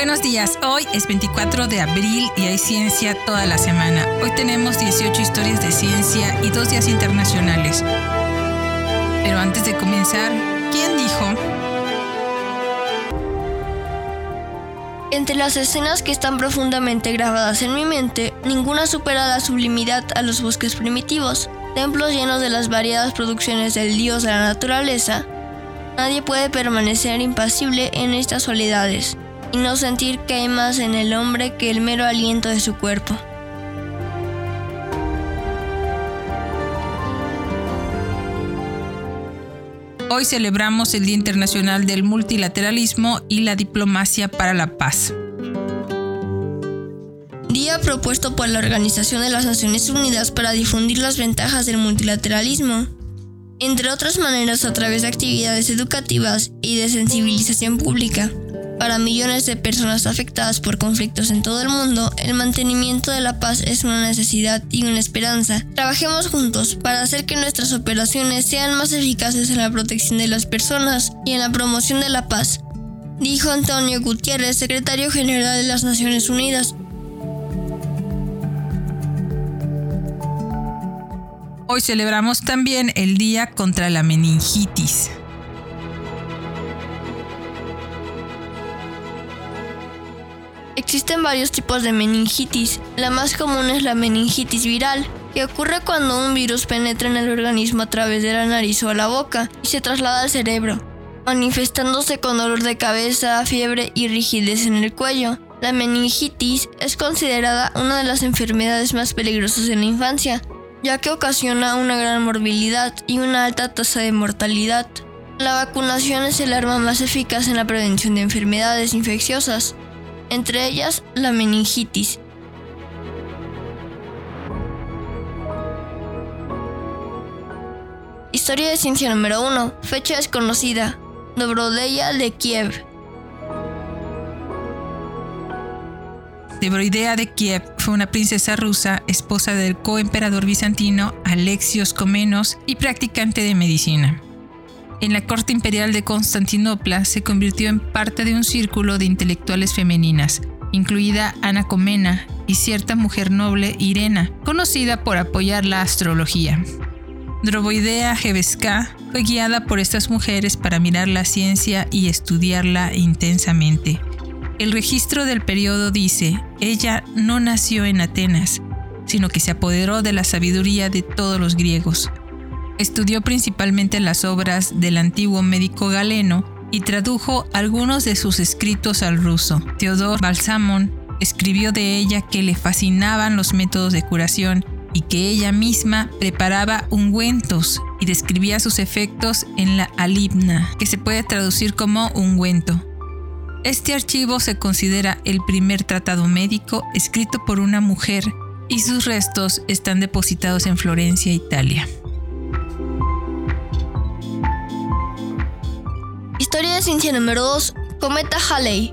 Buenos días, hoy es 24 de abril y hay ciencia toda la semana. Hoy tenemos 18 historias de ciencia y dos días internacionales. Pero antes de comenzar, ¿quién dijo? Entre las escenas que están profundamente grabadas en mi mente, ninguna supera la sublimidad a los bosques primitivos, templos llenos de las variadas producciones del dios de la naturaleza. Nadie puede permanecer impasible en estas soledades y no sentir que hay más en el hombre que el mero aliento de su cuerpo. Hoy celebramos el Día Internacional del Multilateralismo y la Diplomacia para la Paz. Día propuesto por la Organización de las Naciones Unidas para difundir las ventajas del multilateralismo, entre otras maneras a través de actividades educativas y de sensibilización pública. Para millones de personas afectadas por conflictos en todo el mundo, el mantenimiento de la paz es una necesidad y una esperanza. Trabajemos juntos para hacer que nuestras operaciones sean más eficaces en la protección de las personas y en la promoción de la paz, dijo Antonio Gutiérrez, secretario general de las Naciones Unidas. Hoy celebramos también el Día contra la Meningitis. Existen varios tipos de meningitis. La más común es la meningitis viral, que ocurre cuando un virus penetra en el organismo a través de la nariz o la boca y se traslada al cerebro, manifestándose con dolor de cabeza, fiebre y rigidez en el cuello. La meningitis es considerada una de las enfermedades más peligrosas en la infancia, ya que ocasiona una gran morbilidad y una alta tasa de mortalidad. La vacunación es el arma más eficaz en la prevención de enfermedades infecciosas entre ellas la meningitis. Historia de ciencia número 1. Fecha desconocida. Dobrodeya de Kiev. Dobrodeya de Kiev fue una princesa rusa, esposa del coemperador bizantino Alexios Comenos y practicante de medicina en la corte imperial de Constantinopla se convirtió en parte de un círculo de intelectuales femeninas, incluida Ana Comena y cierta mujer noble Irena, conocida por apoyar la astrología. Droboidea Geveska fue guiada por estas mujeres para mirar la ciencia y estudiarla intensamente. El registro del periodo dice, ella no nació en Atenas, sino que se apoderó de la sabiduría de todos los griegos. Estudió principalmente las obras del antiguo médico galeno y tradujo algunos de sus escritos al ruso. Teodor Balsamon escribió de ella que le fascinaban los métodos de curación y que ella misma preparaba ungüentos y describía sus efectos en la alibna, que se puede traducir como ungüento. Este archivo se considera el primer tratado médico escrito por una mujer y sus restos están depositados en Florencia, Italia. Historia de ciencia número 2. Cometa Halley.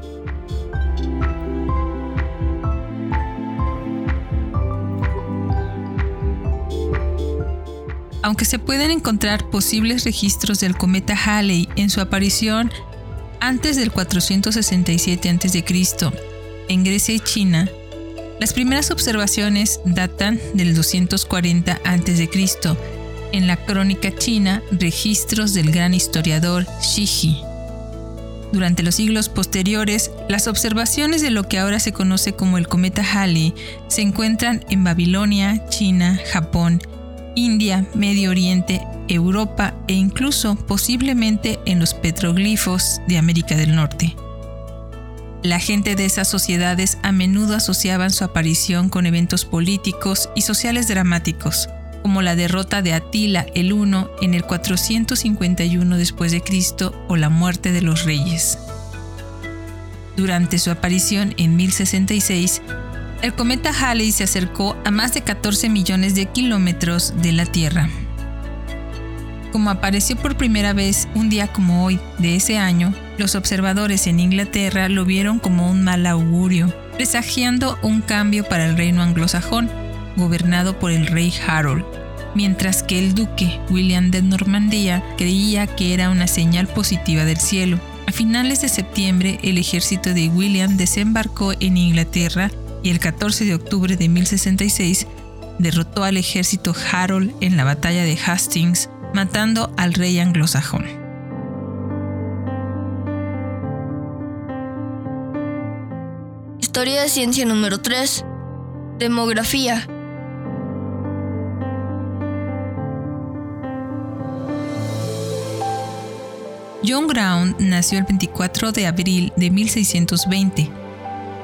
Aunque se pueden encontrar posibles registros del cometa Halley en su aparición antes del 467 a.C. en Grecia y China, las primeras observaciones datan del 240 a.C en la crónica china registros del gran historiador Shiji. Durante los siglos posteriores, las observaciones de lo que ahora se conoce como el cometa Halley se encuentran en Babilonia, China, Japón, India, Medio Oriente, Europa e incluso posiblemente en los petroglifos de América del Norte. La gente de esas sociedades a menudo asociaban su aparición con eventos políticos y sociales dramáticos, como la derrota de Atila el Uno en el 451 después de Cristo o la muerte de los reyes. Durante su aparición en 1066, el cometa Halley se acercó a más de 14 millones de kilómetros de la Tierra. Como apareció por primera vez un día como hoy de ese año, los observadores en Inglaterra lo vieron como un mal augurio, presagiando un cambio para el reino anglosajón gobernado por el rey Harold, mientras que el duque William de Normandía creía que era una señal positiva del cielo. A finales de septiembre, el ejército de William desembarcó en Inglaterra y el 14 de octubre de 1066 derrotó al ejército Harold en la batalla de Hastings, matando al rey anglosajón. Historia de ciencia número 3. Demografía. John Brown nació el 24 de abril de 1620.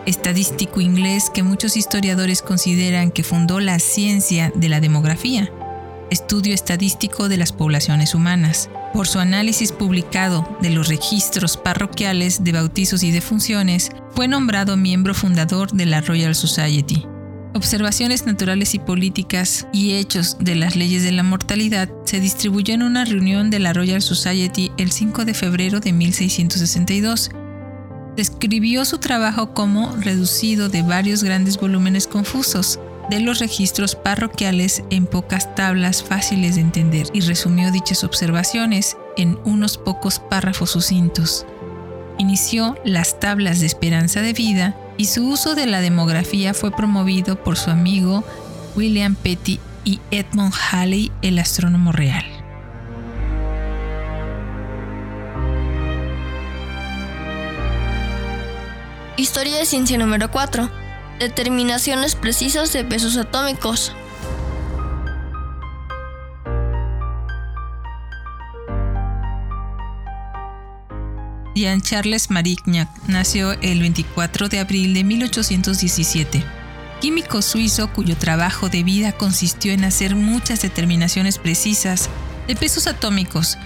Estadístico inglés que muchos historiadores consideran que fundó la ciencia de la demografía, estudio estadístico de las poblaciones humanas. Por su análisis publicado de los registros parroquiales de bautizos y defunciones, fue nombrado miembro fundador de la Royal Society. Observaciones naturales y políticas y hechos de las leyes de la mortalidad se distribuyó en una reunión de la Royal Society el 5 de febrero de 1662. Describió su trabajo como reducido de varios grandes volúmenes confusos de los registros parroquiales en pocas tablas fáciles de entender y resumió dichas observaciones en unos pocos párrafos sucintos. Inició las tablas de esperanza de vida y su uso de la demografía fue promovido por su amigo William Petty y Edmund Halley, el astrónomo real. Historia de ciencia número 4. Determinaciones precisas de pesos atómicos. Jean Charles Marignac nació el 24 de abril de 1817. Químico suizo cuyo trabajo de vida consistió en hacer muchas determinaciones precisas de pesos atómicos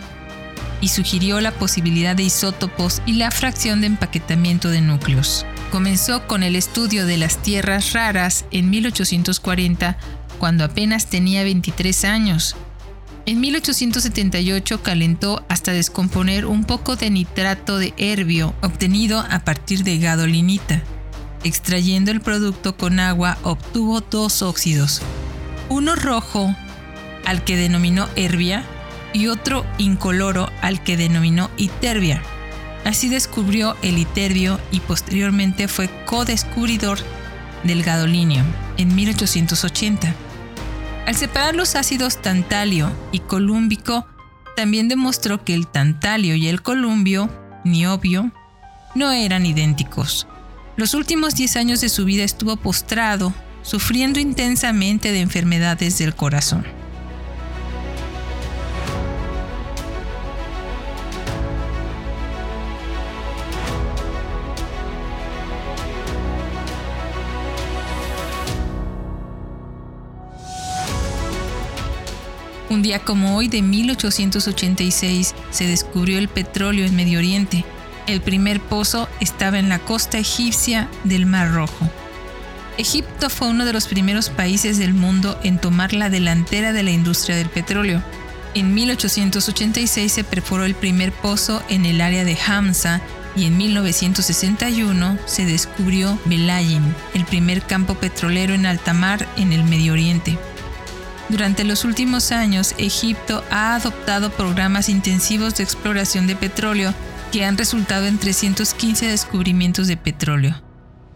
y sugirió la posibilidad de isótopos y la fracción de empaquetamiento de núcleos. Comenzó con el estudio de las tierras raras en 1840 cuando apenas tenía 23 años en 1878 calentó hasta descomponer un poco de nitrato de herbio obtenido a partir de gadolinita. Extrayendo el producto con agua obtuvo dos óxidos, uno rojo al que denominó herbia y otro incoloro al que denominó iterbia. Así descubrió el iterbio y posteriormente fue co-descubridor del gadolinio en 1880. Al separar los ácidos tantalio y colúmbico, también demostró que el tantalio y el columbio, niobio, no eran idénticos. Los últimos 10 años de su vida estuvo postrado, sufriendo intensamente de enfermedades del corazón. Un día como hoy de 1886 se descubrió el petróleo en Medio Oriente. El primer pozo estaba en la costa egipcia del Mar Rojo. Egipto fue uno de los primeros países del mundo en tomar la delantera de la industria del petróleo. En 1886 se perforó el primer pozo en el área de Hamza y en 1961 se descubrió Belayim, el primer campo petrolero en alta mar en el Medio Oriente. Durante los últimos años, Egipto ha adoptado programas intensivos de exploración de petróleo que han resultado en 315 descubrimientos de petróleo.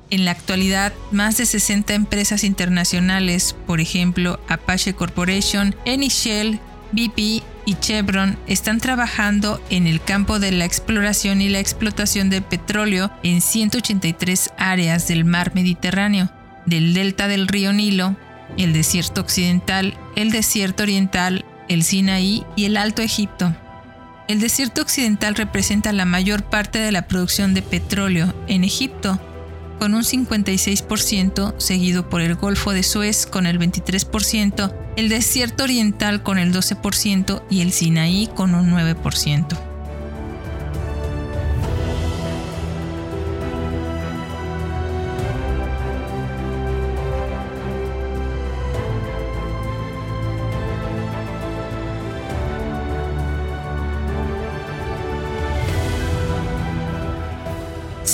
En la actualidad, más de 60 empresas internacionales, por ejemplo Apache Corporation, Eni Shell, BP y Chevron, están trabajando en el campo de la exploración y la explotación de petróleo en 183 áreas del mar Mediterráneo, del delta del río Nilo, el desierto occidental, el desierto oriental, el Sinaí y el Alto Egipto. El desierto occidental representa la mayor parte de la producción de petróleo en Egipto, con un 56%, seguido por el Golfo de Suez con el 23%, el desierto oriental con el 12% y el Sinaí con un 9%.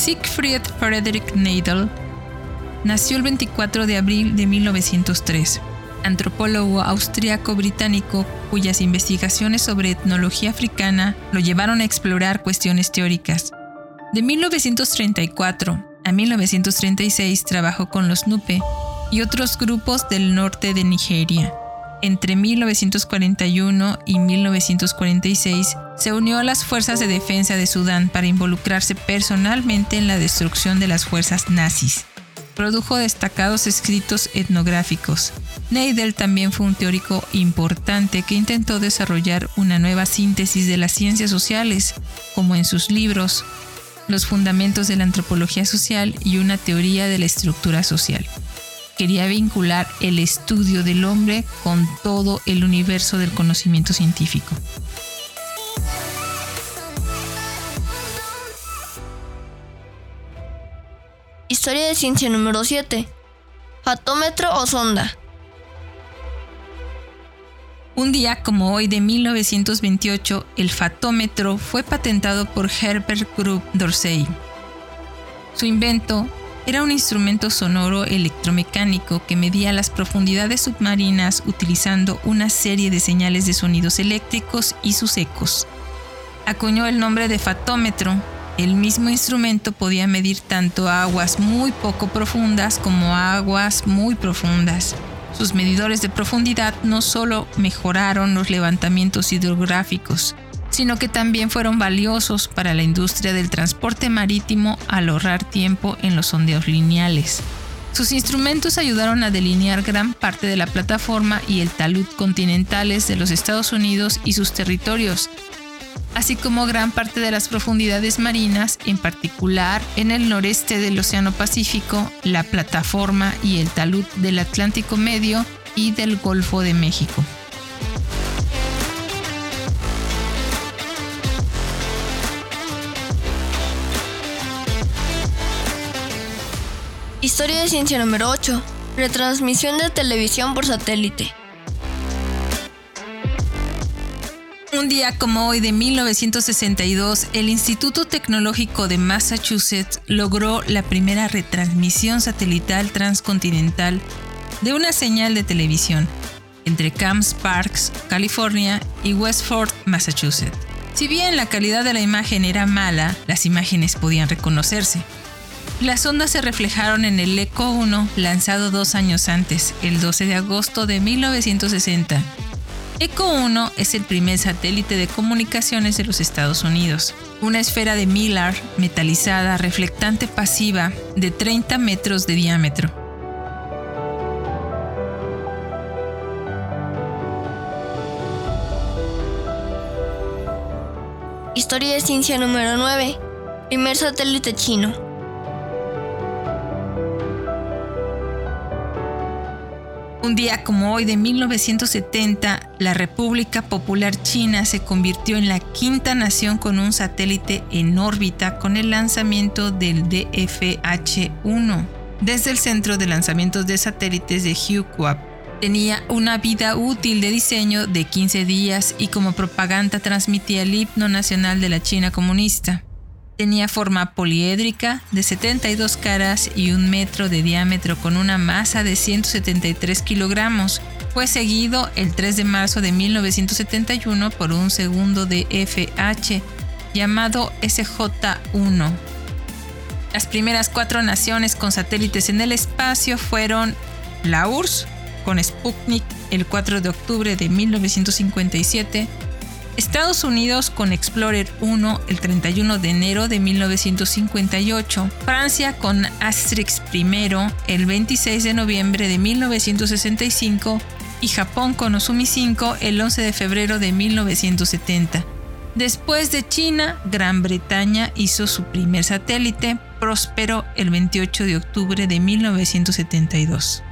Siegfried Frederick Nadel nació el 24 de abril de 1903. antropólogo austriaco-británico cuyas investigaciones sobre etnología africana lo llevaron a explorar cuestiones teóricas. De 1934 a 1936 trabajó con los Nupe y otros grupos del norte de Nigeria. Entre 1941 y 1946 se unió a las fuerzas de defensa de Sudán para involucrarse personalmente en la destrucción de las fuerzas nazis. Produjo destacados escritos etnográficos. Neidel también fue un teórico importante que intentó desarrollar una nueva síntesis de las ciencias sociales, como en sus libros Los fundamentos de la antropología social y una teoría de la estructura social quería vincular el estudio del hombre con todo el universo del conocimiento científico. Historia de ciencia número 7. Fatómetro o sonda. Un día como hoy de 1928, el fatómetro fue patentado por Herbert Group Dorsey. Su invento era un instrumento sonoro electromecánico que medía las profundidades submarinas utilizando una serie de señales de sonidos eléctricos y sus ecos. Acuñó el nombre de fatómetro. El mismo instrumento podía medir tanto aguas muy poco profundas como aguas muy profundas. Sus medidores de profundidad no solo mejoraron los levantamientos hidrográficos, sino que también fueron valiosos para la industria del transporte marítimo al ahorrar tiempo en los sondeos lineales. Sus instrumentos ayudaron a delinear gran parte de la plataforma y el talud continentales de los Estados Unidos y sus territorios, así como gran parte de las profundidades marinas, en particular en el noreste del Océano Pacífico, la plataforma y el talud del Atlántico Medio y del Golfo de México. Historia de ciencia número 8. Retransmisión de televisión por satélite. Un día como hoy de 1962, el Instituto Tecnológico de Massachusetts logró la primera retransmisión satelital transcontinental de una señal de televisión entre Camp Sparks, California y Westford, Massachusetts. Si bien la calidad de la imagen era mala, las imágenes podían reconocerse. Las ondas se reflejaron en el ECO 1 lanzado dos años antes, el 12 de agosto de 1960. ECO 1 es el primer satélite de comunicaciones de los Estados Unidos. Una esfera de Miller metalizada reflectante pasiva de 30 metros de diámetro. Historia de ciencia número 9. Primer satélite chino. Un día como hoy de 1970, la República Popular China se convirtió en la quinta nación con un satélite en órbita con el lanzamiento del DFH-1 desde el Centro de Lanzamientos de Satélites de Huquab. Tenía una vida útil de diseño de 15 días y como propaganda transmitía el himno nacional de la China comunista. Tenía forma poliédrica de 72 caras y un metro de diámetro con una masa de 173 kilogramos. Fue seguido el 3 de marzo de 1971 por un segundo de FH llamado SJ-1. Las primeras cuatro naciones con satélites en el espacio fueron la URSS con Sputnik el 4 de octubre de 1957, Estados Unidos con Explorer 1 el 31 de enero de 1958, Francia con Asterix I el 26 de noviembre de 1965 y Japón con Osumi 5 el 11 de febrero de 1970. Después de China, Gran Bretaña hizo su primer satélite, Próspero, el 28 de octubre de 1972.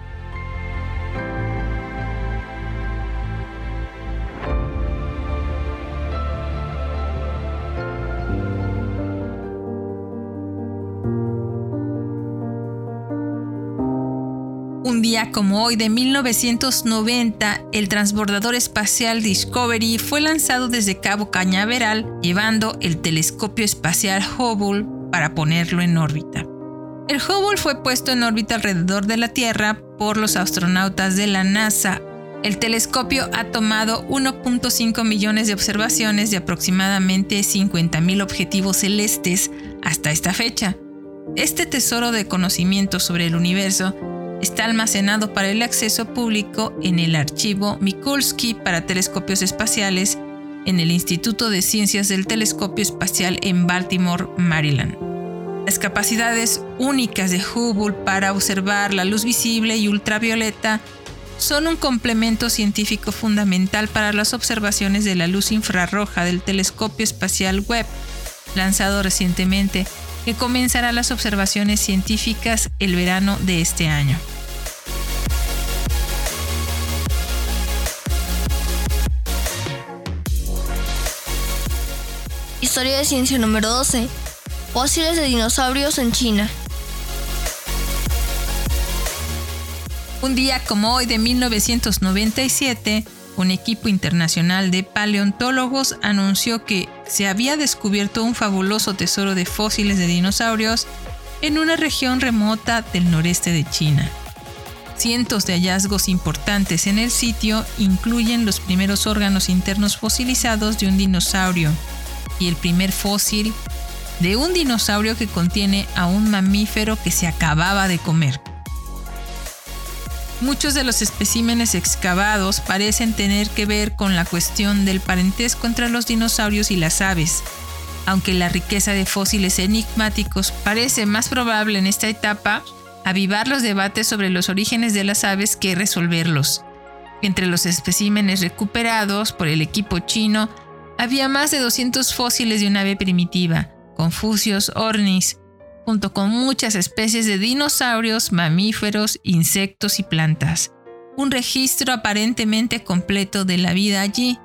Como hoy de 1990, el transbordador espacial Discovery fue lanzado desde Cabo Cañaveral, llevando el telescopio espacial Hubble para ponerlo en órbita. El Hubble fue puesto en órbita alrededor de la Tierra por los astronautas de la NASA. El telescopio ha tomado 1.5 millones de observaciones de aproximadamente 50.000 objetivos celestes hasta esta fecha. Este tesoro de conocimiento sobre el universo está almacenado para el acceso público en el archivo Mikulski para telescopios espaciales en el Instituto de Ciencias del Telescopio Espacial en Baltimore, Maryland. Las capacidades únicas de Hubble para observar la luz visible y ultravioleta son un complemento científico fundamental para las observaciones de la luz infrarroja del telescopio espacial Webb, lanzado recientemente, que comenzará las observaciones científicas el verano de este año. Historia de ciencia número 12. Fósiles de dinosaurios en China. Un día como hoy de 1997, un equipo internacional de paleontólogos anunció que se había descubierto un fabuloso tesoro de fósiles de dinosaurios en una región remota del noreste de China. Cientos de hallazgos importantes en el sitio incluyen los primeros órganos internos fosilizados de un dinosaurio, y el primer fósil de un dinosaurio que contiene a un mamífero que se acababa de comer. Muchos de los especímenes excavados parecen tener que ver con la cuestión del parentesco entre los dinosaurios y las aves, aunque la riqueza de fósiles enigmáticos parece más probable en esta etapa avivar los debates sobre los orígenes de las aves que resolverlos. Entre los especímenes recuperados por el equipo chino había más de 200 fósiles de una ave primitiva, Confucius ornis, junto con muchas especies de dinosaurios, mamíferos, insectos y plantas. Un registro aparentemente completo de la vida allí,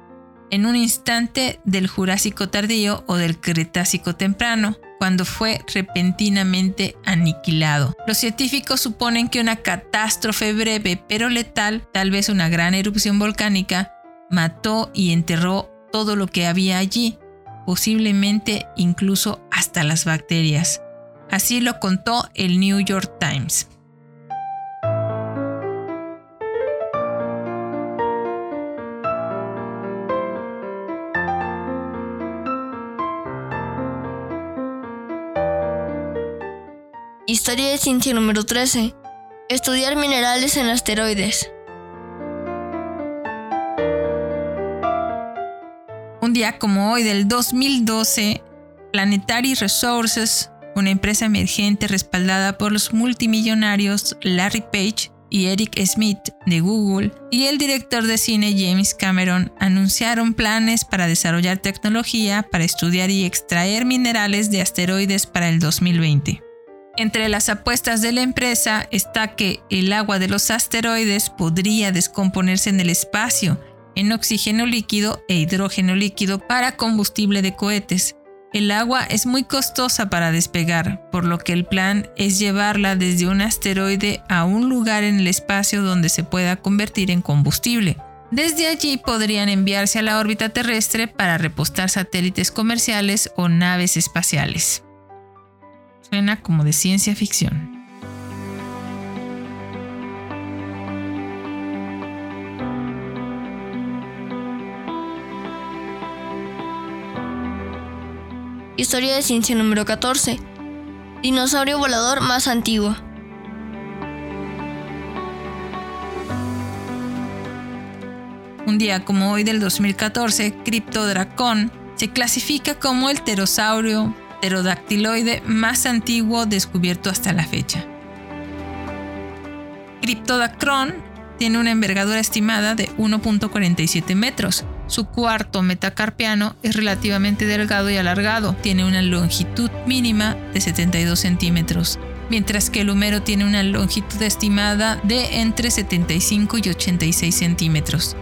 en un instante del Jurásico tardío o del Cretácico temprano, cuando fue repentinamente aniquilado. Los científicos suponen que una catástrofe breve pero letal, tal vez una gran erupción volcánica, mató y enterró todo lo que había allí, posiblemente incluso hasta las bacterias. Así lo contó el New York Times. Historia de ciencia número 13. Estudiar minerales en asteroides. Un día como hoy del 2012, Planetary Resources, una empresa emergente respaldada por los multimillonarios Larry Page y Eric Smith de Google y el director de cine James Cameron anunciaron planes para desarrollar tecnología para estudiar y extraer minerales de asteroides para el 2020. Entre las apuestas de la empresa está que el agua de los asteroides podría descomponerse en el espacio en oxígeno líquido e hidrógeno líquido para combustible de cohetes. El agua es muy costosa para despegar, por lo que el plan es llevarla desde un asteroide a un lugar en el espacio donde se pueda convertir en combustible. Desde allí podrían enviarse a la órbita terrestre para repostar satélites comerciales o naves espaciales. Suena como de ciencia ficción. Historia de ciencia número 14. Dinosaurio volador más antiguo. Un día como hoy del 2014, Cryptodracon se clasifica como el pterosaurio pterodactiloide más antiguo descubierto hasta la fecha. Cryptodacron tiene una envergadura estimada de 1.47 metros, su cuarto metacarpiano es relativamente delgado y alargado, tiene una longitud mínima de 72 centímetros, mientras que el húmero tiene una longitud estimada de entre 75 y 86 centímetros.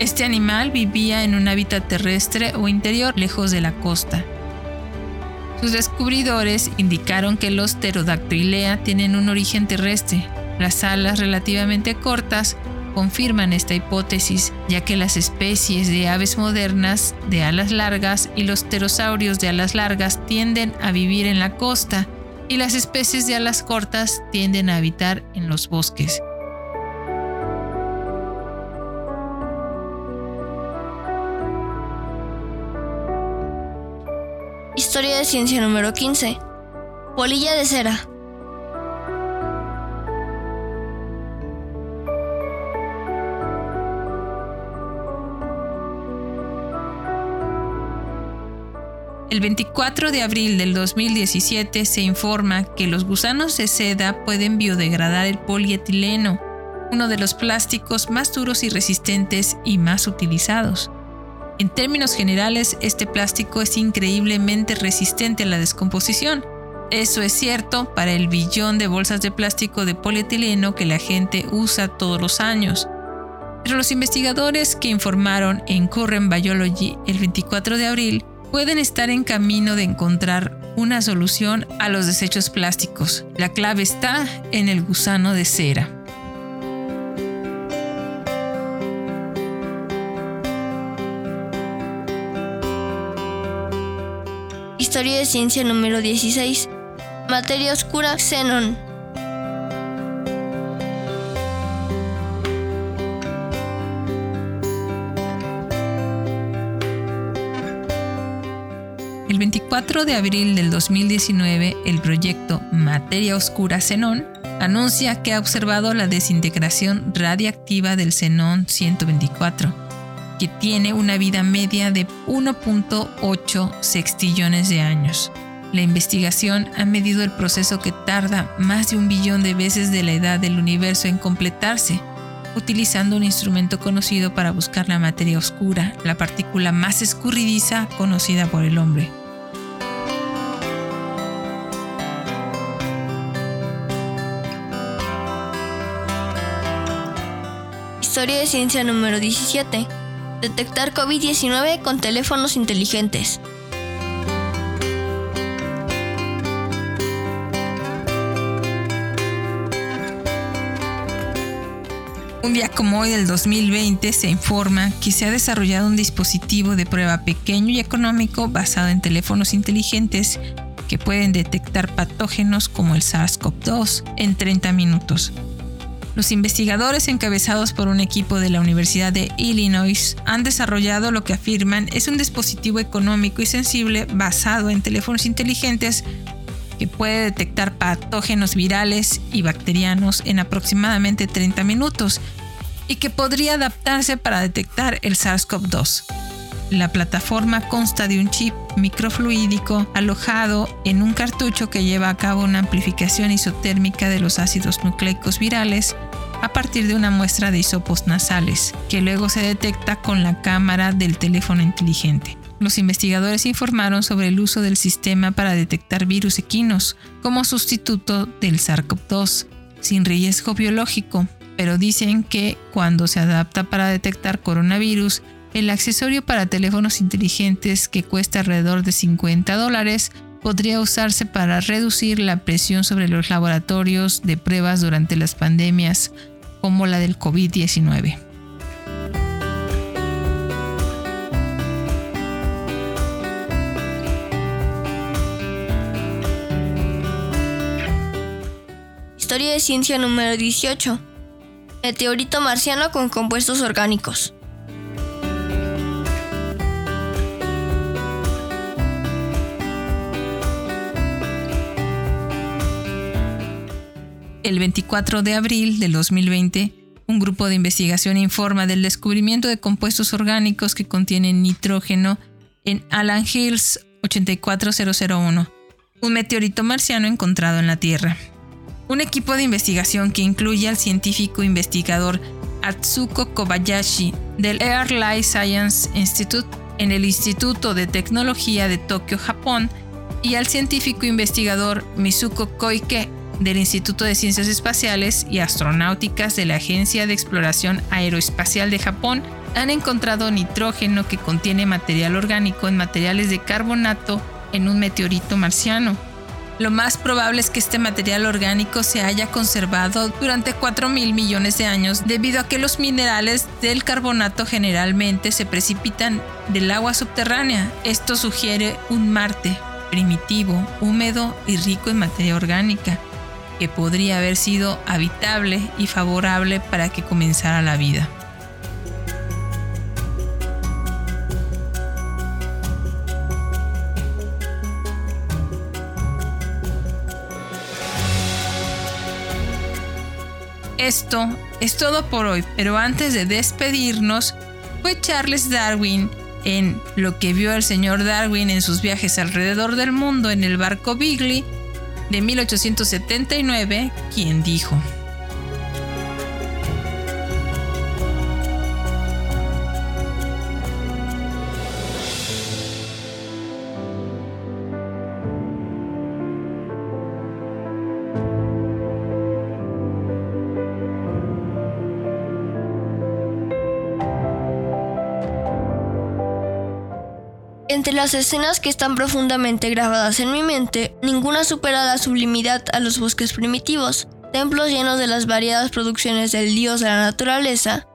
Este animal vivía en un hábitat terrestre o interior lejos de la costa. Sus descubridores indicaron que los pterodactylea tienen un origen terrestre, las alas relativamente cortas confirman esta hipótesis, ya que las especies de aves modernas de alas largas y los pterosaurios de alas largas tienden a vivir en la costa y las especies de alas cortas tienden a habitar en los bosques. Historia de ciencia número 15. Polilla de cera. El 24 de abril del 2017 se informa que los gusanos de seda pueden biodegradar el polietileno, uno de los plásticos más duros y resistentes y más utilizados. En términos generales, este plástico es increíblemente resistente a la descomposición. Eso es cierto para el billón de bolsas de plástico de polietileno que la gente usa todos los años. Pero los investigadores que informaron en Current Biology el 24 de abril pueden estar en camino de encontrar una solución a los desechos plásticos. La clave está en el gusano de cera. Historia de ciencia número 16. Materia oscura xenón. El 24 de abril del 2019, el proyecto Materia Oscura Xenón anuncia que ha observado la desintegración radiactiva del xenón 124, que tiene una vida media de 1.8 sextillones de años. La investigación ha medido el proceso que tarda más de un billón de veces de la edad del universo en completarse, utilizando un instrumento conocido para buscar la materia oscura, la partícula más escurridiza conocida por el hombre. Historia de ciencia número 17. Detectar COVID-19 con teléfonos inteligentes. Un día como hoy del 2020 se informa que se ha desarrollado un dispositivo de prueba pequeño y económico basado en teléfonos inteligentes que pueden detectar patógenos como el SARS-CoV-2 en 30 minutos. Los investigadores encabezados por un equipo de la Universidad de Illinois han desarrollado lo que afirman es un dispositivo económico y sensible basado en teléfonos inteligentes que puede detectar patógenos virales y bacterianos en aproximadamente 30 minutos y que podría adaptarse para detectar el SARS-CoV-2. La plataforma consta de un chip microfluídico alojado en un cartucho que lleva a cabo una amplificación isotérmica de los ácidos nucleicos virales a partir de una muestra de hisopos nasales, que luego se detecta con la cámara del teléfono inteligente. Los investigadores informaron sobre el uso del sistema para detectar virus equinos como sustituto del SARS-CoV-2, sin riesgo biológico, pero dicen que cuando se adapta para detectar coronavirus, el accesorio para teléfonos inteligentes que cuesta alrededor de 50 dólares podría usarse para reducir la presión sobre los laboratorios de pruebas durante las pandemias como la del COVID-19. Historia de ciencia número 18. Meteorito marciano con compuestos orgánicos. El 24 de abril del 2020, un grupo de investigación informa del descubrimiento de compuestos orgánicos que contienen nitrógeno en Alan Hills 84001, un meteorito marciano encontrado en la Tierra. Un equipo de investigación que incluye al científico investigador Atsuko Kobayashi del Air Life Science Institute en el Instituto de Tecnología de Tokio, Japón, y al científico investigador Mizuko Koike del Instituto de Ciencias Espaciales y Astronáuticas de la Agencia de Exploración Aeroespacial de Japón han encontrado nitrógeno que contiene material orgánico en materiales de carbonato en un meteorito marciano. Lo más probable es que este material orgánico se haya conservado durante 4 mil millones de años debido a que los minerales del carbonato generalmente se precipitan del agua subterránea. Esto sugiere un Marte, primitivo, húmedo y rico en materia orgánica, que podría haber sido habitable y favorable para que comenzara la vida. Esto es todo por hoy, pero antes de despedirnos, fue Charles Darwin en Lo que vio el señor Darwin en sus viajes alrededor del mundo en el barco Bigley de 1879 quien dijo, Entre las escenas que están profundamente grabadas en mi mente, ninguna supera la sublimidad a los bosques primitivos, templos llenos de las variadas producciones del dios de la naturaleza.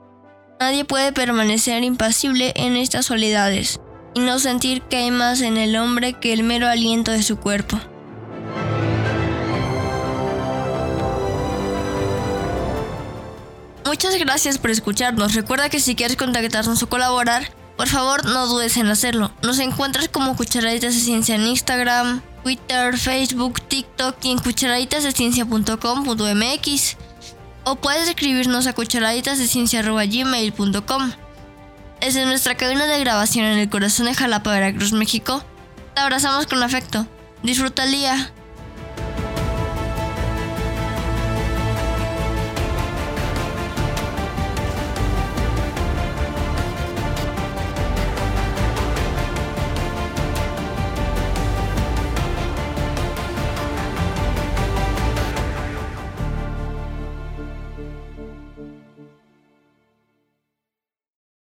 Nadie puede permanecer impasible en estas soledades y no sentir que hay más en el hombre que el mero aliento de su cuerpo. Muchas gracias por escucharnos. Recuerda que si quieres contactarnos o colaborar, por favor, no dudes en hacerlo. Nos encuentras como Cucharaditas de Ciencia en Instagram, Twitter, Facebook, TikTok y en cucharaditasdeciencia.com.mx. O puedes escribirnos a cucharaditasdeciencia.gmail.com. Desde nuestra cabina de grabación en el corazón de Jalapa, Veracruz, México, te abrazamos con afecto. Disfruta el día.